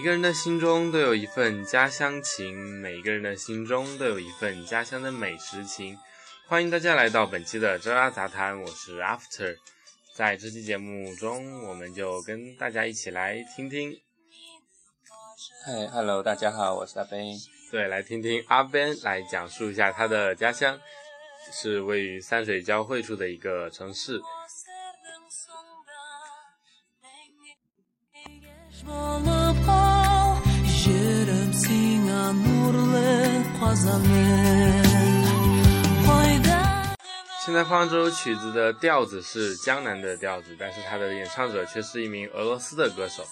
每个人的心中都有一份家乡情，每个人的心中都有一份家乡的美食情。欢迎大家来到本期的渣渣杂谈，我是 After。在这期节目中，我们就跟大家一起来听听。嗨，Hello，大家好，我是阿 Ben。对，来听听阿 Ben 来讲述一下他的家乡，是位于三水交汇处的一个城市。现在放这首曲子的调子是江南的调子，但是它的演唱者却是一名俄罗斯的歌手。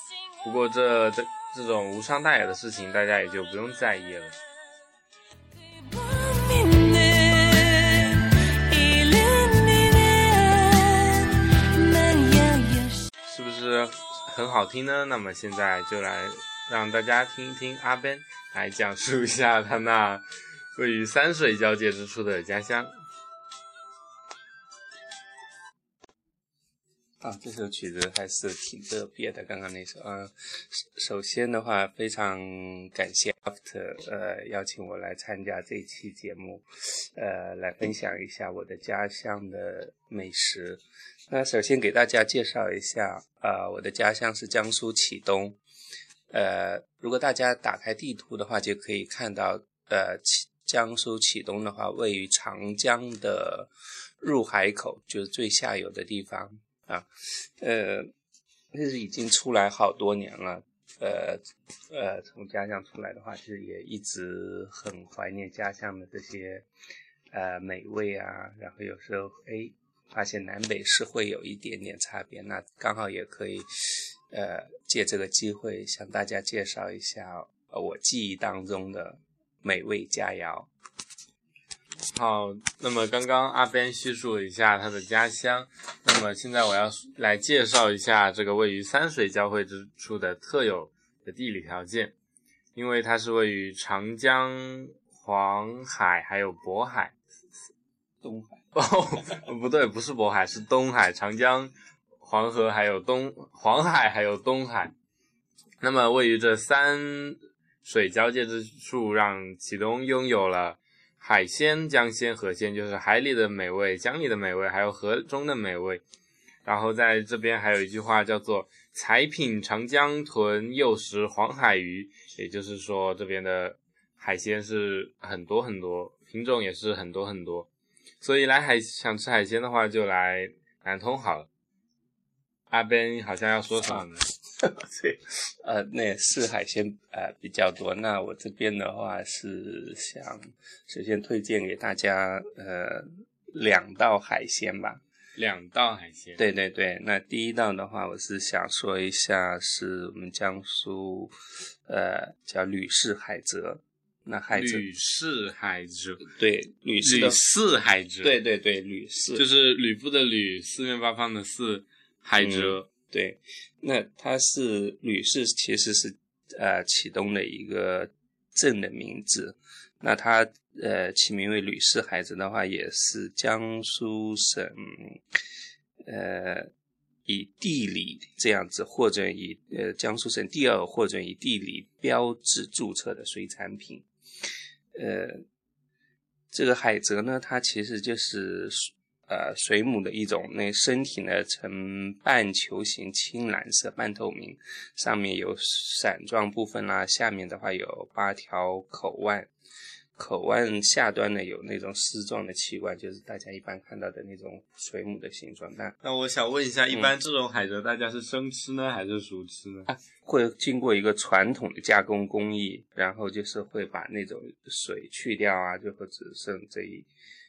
不过这这这种无伤大雅的事情，大家也就不用在意了。是不是很好听呢？那么现在就来让大家听一听阿 Ben 来讲述一下他那位于山水交界之处的家乡。啊，这首曲子还是挺特别的。刚刚那首，嗯，首先的话，非常感谢 After，呃，邀请我来参加这期节目，呃，来分享一下我的家乡的美食。那首先给大家介绍一下，啊，我的家乡是江苏启东。呃，如果大家打开地图的话，就可以看到，呃，江苏启东的话，位于长江的入海口，就是最下游的地方。啊，呃，那是已经出来好多年了，呃，呃，从家乡出来的话，其实也一直很怀念家乡的这些，呃，美味啊。然后有时候，哎，发现南北是会有一点点差别，那刚好也可以，呃，借这个机会向大家介绍一下我记忆当中的美味佳肴。好，那么刚刚阿边叙述了一下他的家乡，那么现在我要来介绍一下这个位于三水交汇之处的特有的地理条件，因为它是位于长江、黄海还有渤海，东海哦，不对，不是渤海，是东海，长江、黄河还有东黄海还有东海，那么位于这三水交界之处，让启东拥有了。海鲜、江鲜、河鲜，就是海里的美味、江里的美味，还有河中的美味。然后在这边还有一句话叫做“才品长江豚，又食黄海鱼”，也就是说这边的海鲜是很多很多，品种也是很多很多。所以来海想吃海鲜的话，就来南通好了。阿 Ben 好像要说什么呢？对，呃，那是海鲜呃比较多。那我这边的话是想首先推荐给大家呃两道海鲜吧。两道海鲜。对对对，那第一道的话，我是想说一下，是我们江苏呃叫吕氏海蜇。那海蜇。吕氏海蜇。对，吕氏。吕氏海蜇。对对对，吕氏。就是吕布的吕，四面八方的四，海蜇。对，那它是吕氏，其实是呃启东的一个镇的名字。那它呃起名为吕氏海蜇的话，也是江苏省呃以地理这样子或者以呃江苏省第二或者以地理标志注册的水产品。呃，这个海蜇呢，它其实就是。呃，水母的一种，那身体呢呈半球形，青蓝色，半透明，上面有伞状部分啦，下面的话有八条口腕，口腕下端呢有那种丝状的器官，就是大家一般看到的那种水母的形状。那那我想问一下，一般这种海蜇大家是生吃呢，还是熟吃呢？会经过一个传统的加工工艺，然后就是会把那种水去掉啊，最后只剩这一。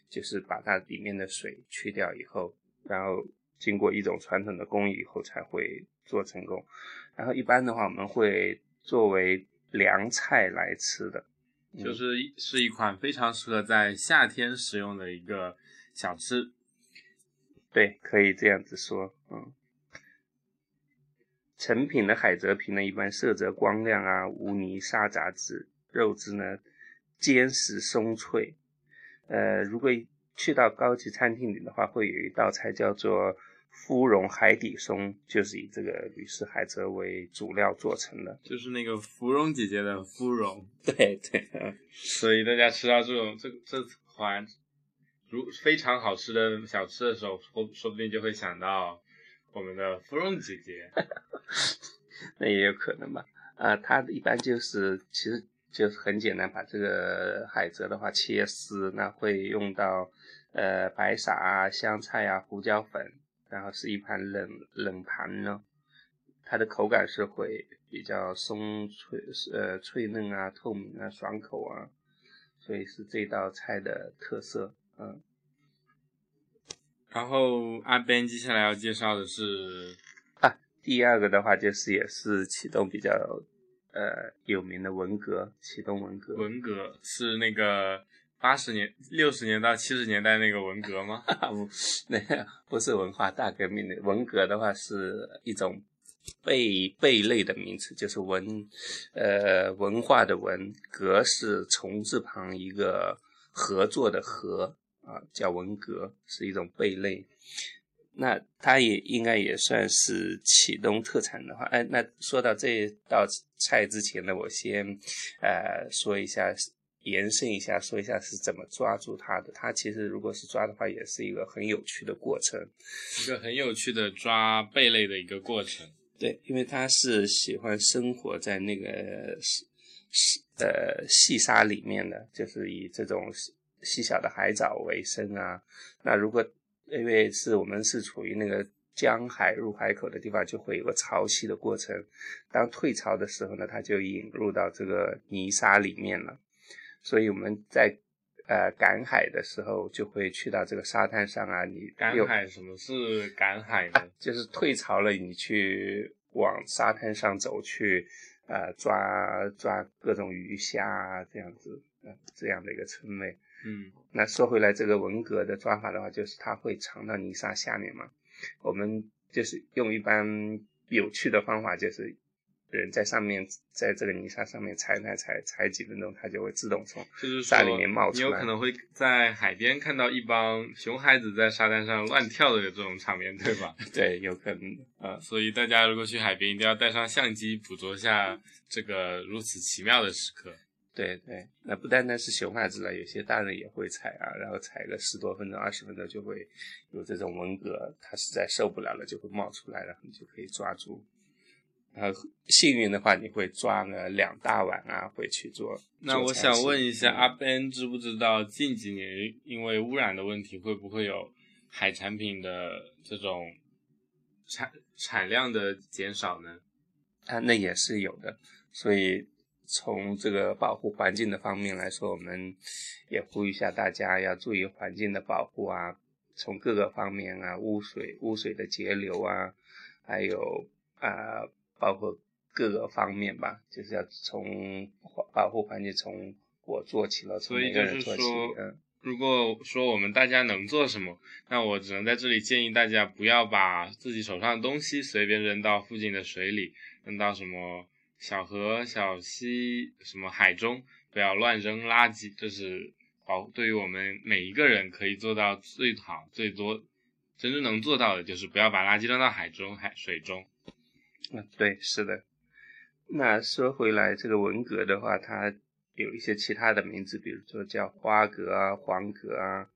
就是把它里面的水去掉以后，然后经过一种传统的工艺以后才会做成功。然后一般的话，我们会作为凉菜来吃的，就是是一款非常适合在夏天食用的一个小吃。对，可以这样子说。嗯，成品的海蜇皮呢，一般色泽光亮啊，无泥沙杂质，肉质呢坚实松脆。呃，如果去到高级餐厅里的话，会有一道菜叫做芙蓉海底松就是以这个吕氏海蜇为主料做成的。就是那个芙蓉姐姐的芙蓉。对对，所以大家吃到这种这这款如非常好吃的小吃的时候，说说不定就会想到我们的芙蓉姐姐。那也有可能吧。啊，它一般就是其实就是很简单，把这个海蜇的话切丝，那会用到呃白撒啊、香菜啊、胡椒粉，然后是一盘冷冷盘呢。它的口感是会比较松脆，呃脆嫩啊、透明啊、爽口啊，所以是这道菜的特色。嗯。然后阿 Ben 接下来要介绍的是啊。第二个的话就是也是启动比较呃有名的文革，启动文革。文革是那个八十年、六十年到七十年代那个文革吗？不，那不是文化大革命的文革的话是一种贝贝类的名词，就是文呃文化的文革是虫字旁一个合作的合啊，叫文革，是一种贝类。那它也应该也算是启东特产的话，哎，那说到这道菜之前呢，我先，呃，说一下，延伸一下，说一下是怎么抓住它的。它其实如果是抓的话，也是一个很有趣的过程，一个很有趣的抓贝类的一个过程。对，因为它是喜欢生活在那个细细呃细沙里面的，就是以这种细小的海藻为生啊。那如果因为是我们是处于那个江海入海口的地方，就会有个潮汐的过程。当退潮的时候呢，它就引入到这个泥沙里面了。所以我们在呃赶海的时候，就会去到这个沙滩上啊。你赶海什么是赶海呢？就是退潮了，你去往沙滩上走去，呃抓抓各种鱼虾啊，这样子，呃这样的一个称谓。嗯，那说回来，这个文革的抓法的话，就是它会藏到泥沙下面嘛。我们就是用一般有趣的方法，就是人在上面，在这个泥沙上面踩踩踩踩几分钟，它就会自动从沙里面冒出来。你有可能会在海边看到一帮熊孩子在沙滩上乱跳的这种场面，对吧？对，有可能啊。所以大家如果去海边，一定要带上相机，捕捉下这个如此奇妙的时刻。对对，那不单单是熊孩子了，有些大人也会踩啊，然后踩个十多分钟、二十分钟就会有这种文革，他实在受不了了就会冒出来，然后你就可以抓住。然后幸运的话，你会抓个两大碗啊回去做。那我想问一下，阿 Ben 知不知道近几年因为污染的问题，会不会有海产品的这种产产量的减少呢？啊，那也是有的，所以。从这个保护环境的方面来说，我们也呼吁一下大家要注意环境的保护啊。从各个方面啊，污水、污水的截流啊，还有啊，包括各个方面吧，就是要从保护环境从我做起了，从每个人做起。嗯，如果说我们大家能做什么，那我只能在这里建议大家不要把自己手上的东西随便扔到附近的水里，扔到什么。小河、小溪，什么海中，不要乱扔垃圾，这是保对于我们每一个人可以做到最好、最多，真正能做到的就是不要把垃圾扔到海中、海水中。嗯，对，是的。那说回来，这个文革的话，它有一些其他的名字，比如说叫花革啊、黄革啊，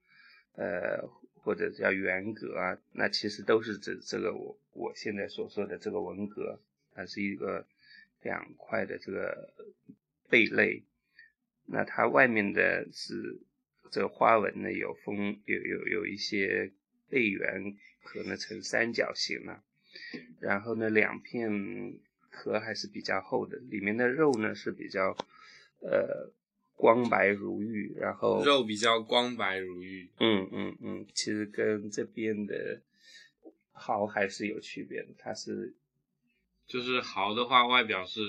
呃，或者叫元革啊，那其实都是指这个我我现在所说的这个文革，它是一个。两块的这个贝类，那它外面的是这个花纹呢，有风有有有一些贝圆可能呈三角形了，然后呢两片壳还是比较厚的，里面的肉呢是比较呃光白如玉，然后肉比较光白如玉，嗯嗯嗯，其实跟这边的蚝还是有区别的，它是。就是豪的话，外表是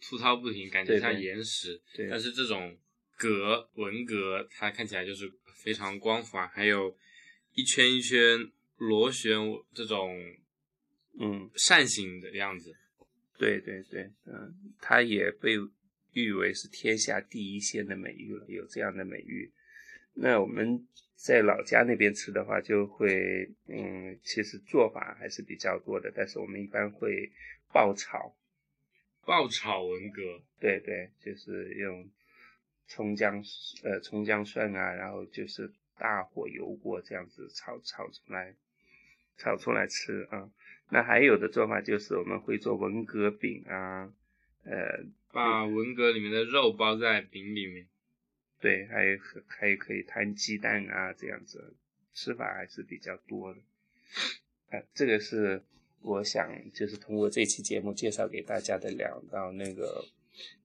粗糙不平，感觉像岩石。对。但是这种格纹格，它看起来就是非常光滑，还有一圈一圈螺旋这种，嗯，扇形的样子。对对对，嗯，它也被誉为是天下第一线的美誉了，有这样的美誉。那我们在老家那边吃的话，就会嗯，其实做法还是比较多的，但是我们一般会爆炒。爆炒文革，对对，就是用葱姜呃葱姜蒜啊，然后就是大火油锅这样子炒炒出来，炒出来吃啊。那还有的做法就是我们会做文革饼啊，呃，把文革里面的肉包在饼里面。对，还有还可以摊鸡蛋啊，这样子吃法还是比较多的。啊，这个是。我想就是通过这期节目介绍给大家的两道那个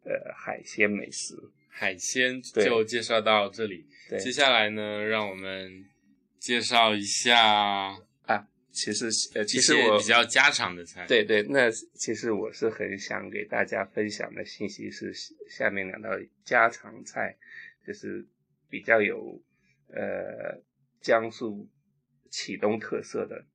呃海鲜美食，海鲜就介绍到这里。接下来呢，让我们介绍一下啊，其实呃其实我比较家常的菜。对对，那其实我是很想给大家分享的信息是下面两道家常菜，就是比较有呃江苏启东特色的，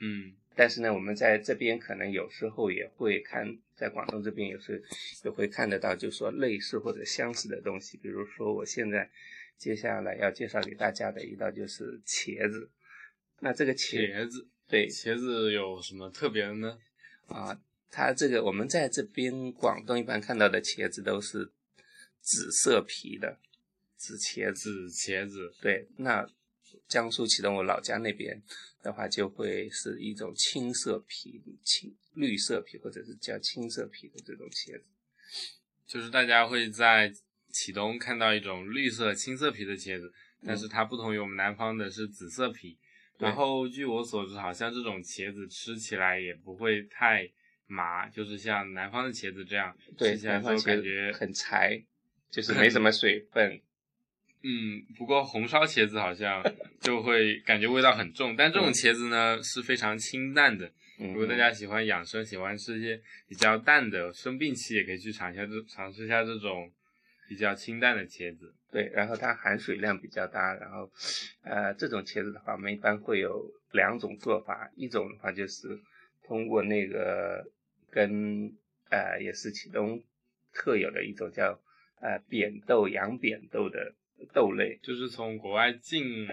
嗯。但是呢，我们在这边可能有时候也会看，在广东这边有时也会看得到，就是说类似或者相似的东西。比如说，我现在接下来要介绍给大家的一道就是茄子。那这个茄子，对，茄子有什么特别的呢？啊，它这个我们在这边广东一般看到的茄子都是紫色皮的紫茄子，茄子。对，那江苏启东我老家那边。的话就会是一种青色皮、青绿色皮，或者是叫青色皮的这种茄子。就是大家会在启东看到一种绿色、青色皮的茄子，但是它不同于我们南方的是紫色皮。然后据我所知，好像这种茄子吃起来也不会太麻，就是像南方的茄子这样吃起来就感觉很柴，就是没什么水分。嗯，不过红烧茄子好像就会感觉味道很重，但这种茄子呢是非常清淡的。如果大家喜欢养生，喜欢吃一些比较淡的，生病期也可以去尝一下这尝试一下这种比较清淡的茄子。对，然后它含水量比较大，然后呃这种茄子的话，我们一般会有两种做法，一种的话就是通过那个跟呃也是启东特有的一种叫呃扁豆洋扁豆的。豆类就是从国外进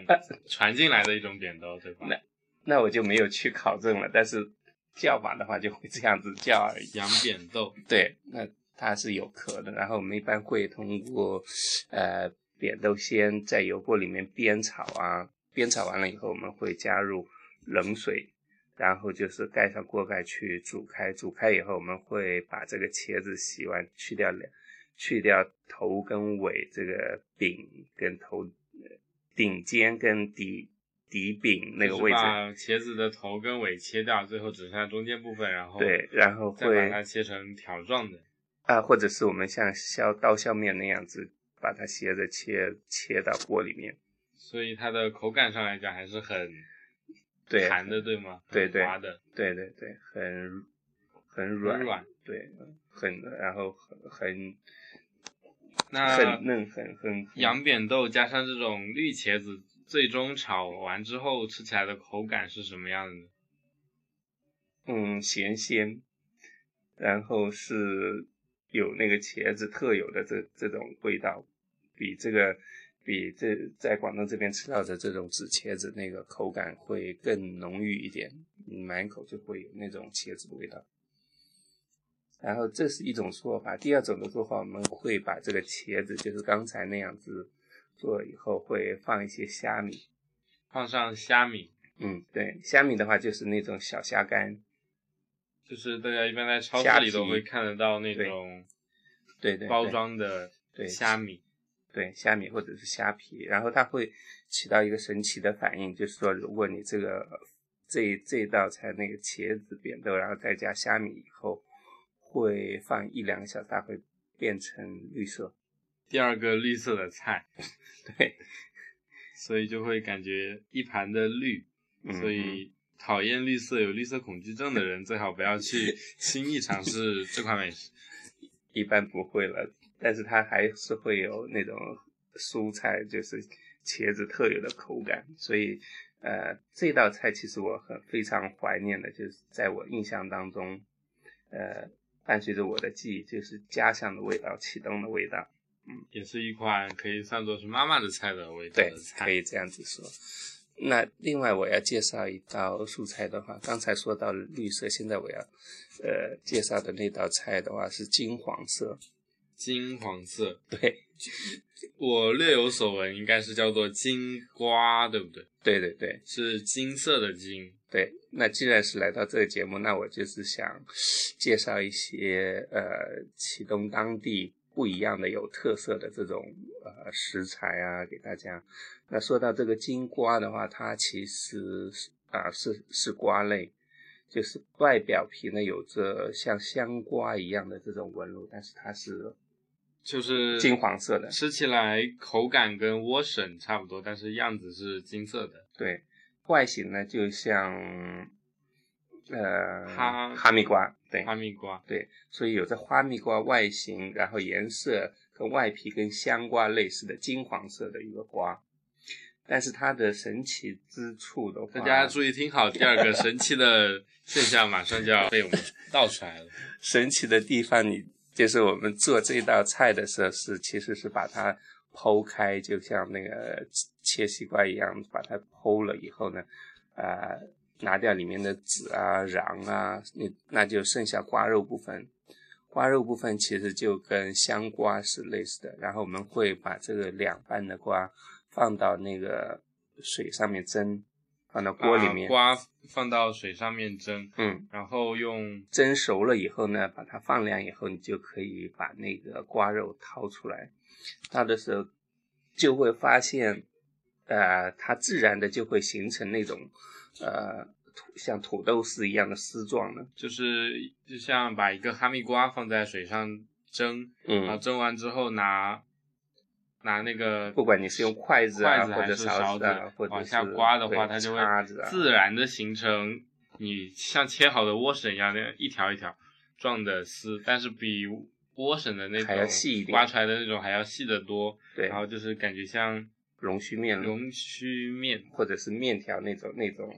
传进来的一种扁豆，对吧？那那我就没有去考证了，但是叫法的话就会这样子叫而已。洋扁豆，对，那它是有壳的。然后我们一般会通过呃扁豆先在油锅里面煸炒啊，煸炒完了以后，我们会加入冷水，然后就是盖上锅盖去煮开。煮开以后，我们会把这个茄子洗完，去掉两。去掉头跟尾，这个柄跟头顶尖跟底底柄那个位置，把茄子的头跟尾切掉，最后只剩下中间部分，然后对，然后再把它切成条状的。啊，或者是我们像削刀削面那样子，把它斜着切切到锅里面，所以它的口感上来讲还是很对弹的，对吗？对对。滑的，对对对，很很软软，对，很然后很很。那很嫩，很很洋扁豆加上这种绿茄子，最终炒完之后吃起来的口感是什么样的呢？嗯，咸鲜，然后是有那个茄子特有的这这种味道，比这个比这在广东这边吃到的这种紫茄子那个口感会更浓郁一点，满口就会有那种茄子的味道。然后这是一种做法，第二种的做法，我们会把这个茄子，就是刚才那样子做以后，会放一些虾米，放上虾米，嗯，对，虾米的话就是那种小虾干，就是大家一般在超市里都会看得到那种，对对，包装的对虾米，对虾米或者是虾皮，然后它会起到一个神奇的反应，就是说如果你这个这这道菜那个茄子扁豆，然后再加虾米以后。会放一两个小时，它会变成绿色。第二个绿色的菜，对，所以就会感觉一盘的绿。所以讨厌绿色、有绿色恐惧症的人，最好不要去 轻易尝试这款美食。一般不会了，但是它还是会有那种蔬菜，就是茄子特有的口感。所以，呃，这道菜其实我很非常怀念的，就是在我印象当中，呃。伴随着我的记忆，就是家乡的味道，启东的味道。嗯也是一款可以算作是妈妈的菜的味道对的，菜。可以这样子说。那另外我要介绍一道素菜的话，刚才说到绿色，现在我要呃介绍的那道菜的话是金黄色。金黄色，对 我略有所闻，应该是叫做金瓜，对不对？对对对是金色的金。对。那既然是来到这个节目，那我就是想 介绍一些呃启东当地不一样的、有特色的这种呃食材啊，给大家。那说到这个金瓜的话，它其实是啊、是是瓜类，就是外表皮呢有着像香瓜一样的这种纹路，但是它是就是金黄色的。吃起来口感跟莴笋差不多，但是样子是金色的。对，外形呢就像呃哈哈密瓜，对哈密瓜，对，所以有着哈密瓜外形，然后颜色跟外皮跟香瓜类似的金黄色的一个瓜。但是它的神奇之处的话，大家注意听好，第二个神奇的现象马上就要被我们道出来了。神奇的地方，你就是我们做这道菜的时候是其实是把它剖开，就像那个切西瓜一样，把它剖了以后呢，呃，拿掉里面的籽啊、瓤啊，那那就剩下瓜肉部分。瓜肉部分其实就跟香瓜是类似的，然后我们会把这个两半的瓜放到那个水上面蒸，放到锅里面，瓜放到水上面蒸，嗯，然后用蒸熟了以后呢，把它放凉以后，你就可以把那个瓜肉掏出来。掏的时候就会发现，呃，它自然的就会形成那种，呃，土像土豆丝一样的丝状的。就是就像把一个哈密瓜放在水上蒸，然后嗯，蒸完之后拿拿那个不管你是用筷子啊，筷子还或者勺是勺子啊，或者往下刮的话，它就会自然的形成你像切好的莴笋一样的一条一条状的丝，但是比莴笋的那种还要细一点刮出来的那种还要细得多。对然后就是感觉像龙须面龙须面或者是面条那种那种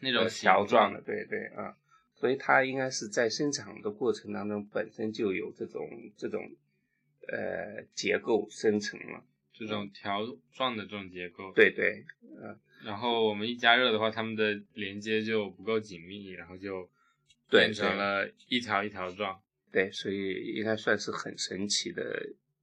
那种条状的，对对啊，所以它应该是在生产的过程当中本身就有这种这种呃结构生成了，这种条状的这种结构。对对，呃然后我们一加热的话，它们的连接就不够紧密，然后就变成了一条一条状。对，所以应该算是很神奇的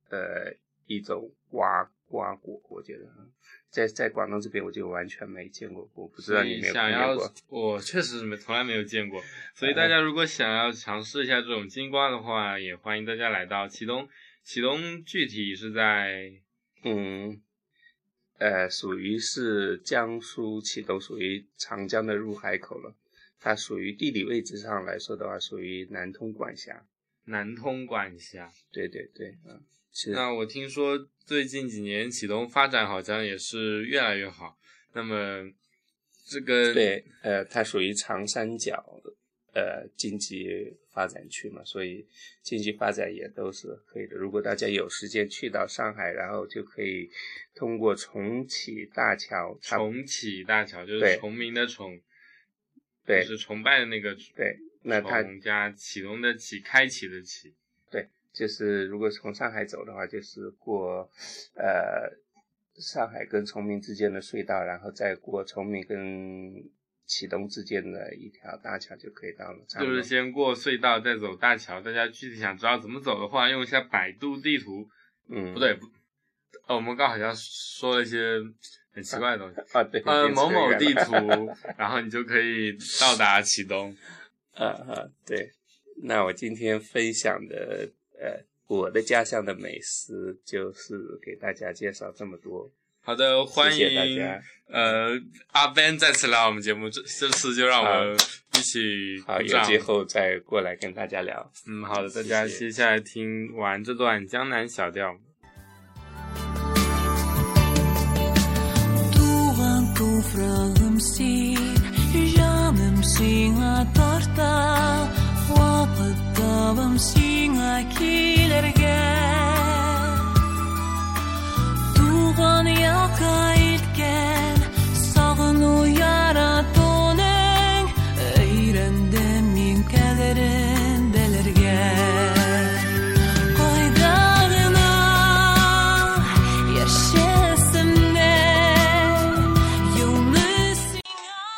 呃一种瓜瓜果，我觉得啊在在广东这边我就完全没见过，我不知道你有没有想要看见过。，我确实没从来没有见过。所以大家如果想要尝试一下这种金瓜的话，也欢迎大家来到启东。启东具体是在嗯，呃，属于是江苏启东，属于长江的入海口了。它属于地理位置上来说的话，属于南通管辖。南通管辖。对对对，嗯，是那我听说最近几年启东发展好像也是越来越好。那么这个对，呃，它属于长三角呃经济发展区嘛，所以经济发展也都是可以的。如果大家有时间去到上海，然后就可以通过重启大桥，重启大桥就是崇明的崇，对就是崇拜的那个对，那它崇加启动的启，开启的启。对，就是如果从上海走的话，就是过呃上海跟崇明之间的隧道，然后再过崇明跟启东之间的一条大桥就可以到了。就是先过隧道，再走大桥。大家具体想知道怎么走的话，用一下百度地图。嗯，不对，我们刚好像说了一些很奇怪的东西。啊，对，呃，某某地图，然后你就可以到达启东。啊啊，对。那我今天分享的呃我的家乡的美食，就是给大家介绍这么多。好的，欢谢谢大家。呃阿 Ben 再次来我们节目，这这次就让我们一起好，有机会再过来跟大家聊。嗯，好的，大家接下来听完这段江南小调。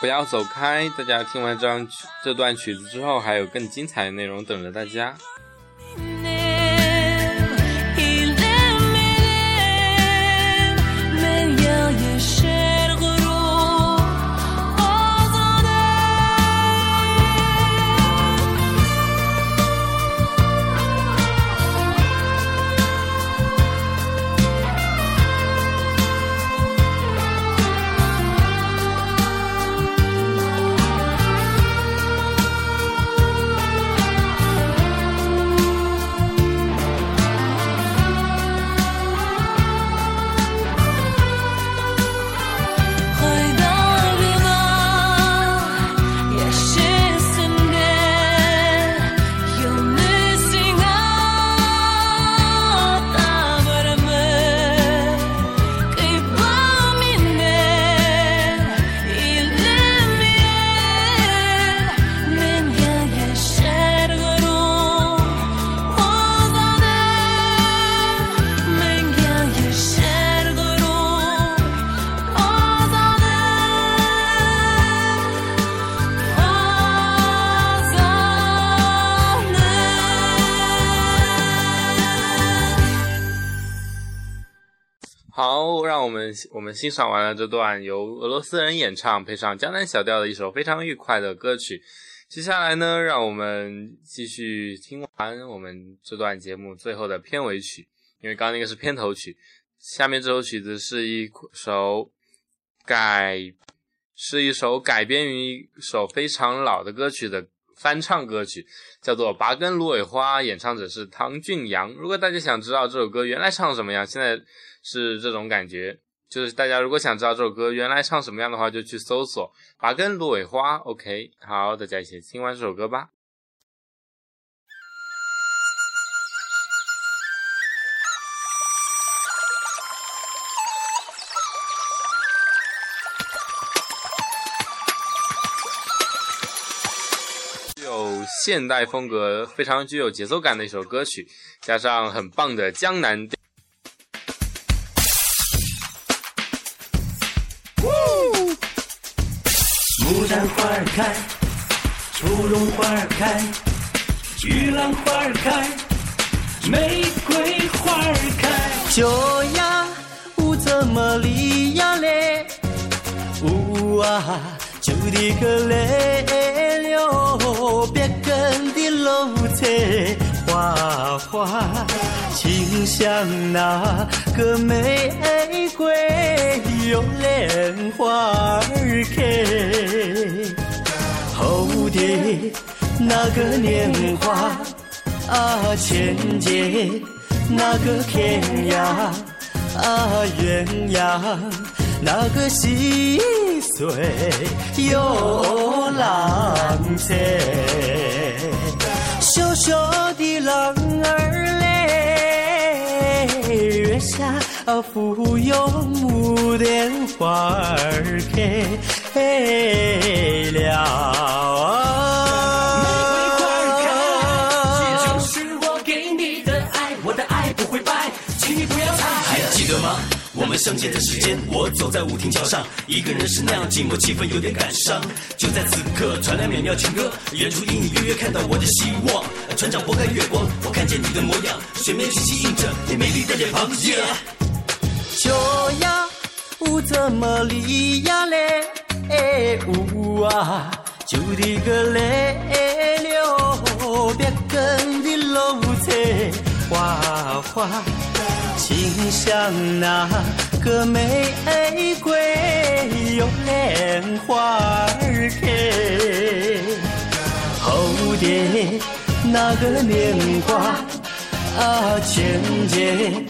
不要走开大家听完这张这段曲子之后还有更精彩的内容等着大家。我们我们欣赏完了这段由俄罗斯人演唱，配上江南小调的一首非常愉快的歌曲。接下来呢，让我们继续听完我们这段节目最后的片尾曲，因为刚刚那个是片头曲，下面这首曲子是一首改是一首改编于一首非常老的歌曲的翻唱歌曲，叫做《拔根芦苇花》，演唱者是唐俊阳。如果大家想知道这首歌原来唱什么样，现在是这种感觉，就是大家如果想知道这首歌原来唱什么样的话，就去搜索《拔根芦苇花》。OK，好，大家一起听完这首歌吧。具有现代风格、非常具有节奏感的一首歌曲，加上很棒的江南调。花儿开，芙蓉花儿开，玉兰花儿开，玫瑰花儿开。酒呀，我怎么离呀嘞？呜啊，就的个嘞溜，别跟的漏菜花，清香那个玫瑰有莲花儿开。后的那个年华啊，千劫那个天涯啊，鸳鸯那个细水有浪采，羞羞的浪儿嘞，月下芙蓉牡丹花儿开了。相见的时间，我走在舞亭桥上，一个人是那样寂寞，气氛有点感伤。就在此刻，传来美妙情歌，远处隐隐约约看到我的希望。船长拨开月光，我看见你的模样，水面清晰映着你美丽的脸庞。Yeah 就呀，呜怎么离呀嘞？哎呜啊，就的个嘞溜，别跟的楼菜花花，清香那个玫瑰有莲花儿开。后的那个年华啊，千姐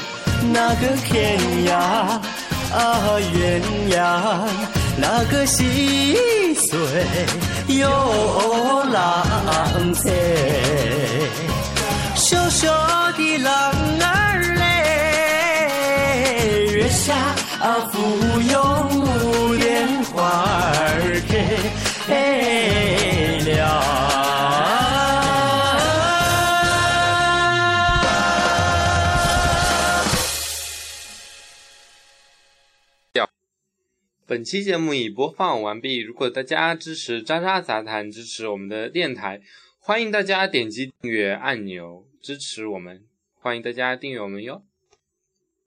那个天涯啊，鸳鸯那个细水有浪采，小小的浪儿嘞，下啊，芙蓉牡丹花儿开了。本期节目已播放完毕。如果大家支持渣渣杂谈，支持我们的电台，欢迎大家点击订阅按钮支持我们，欢迎大家订阅我们哟。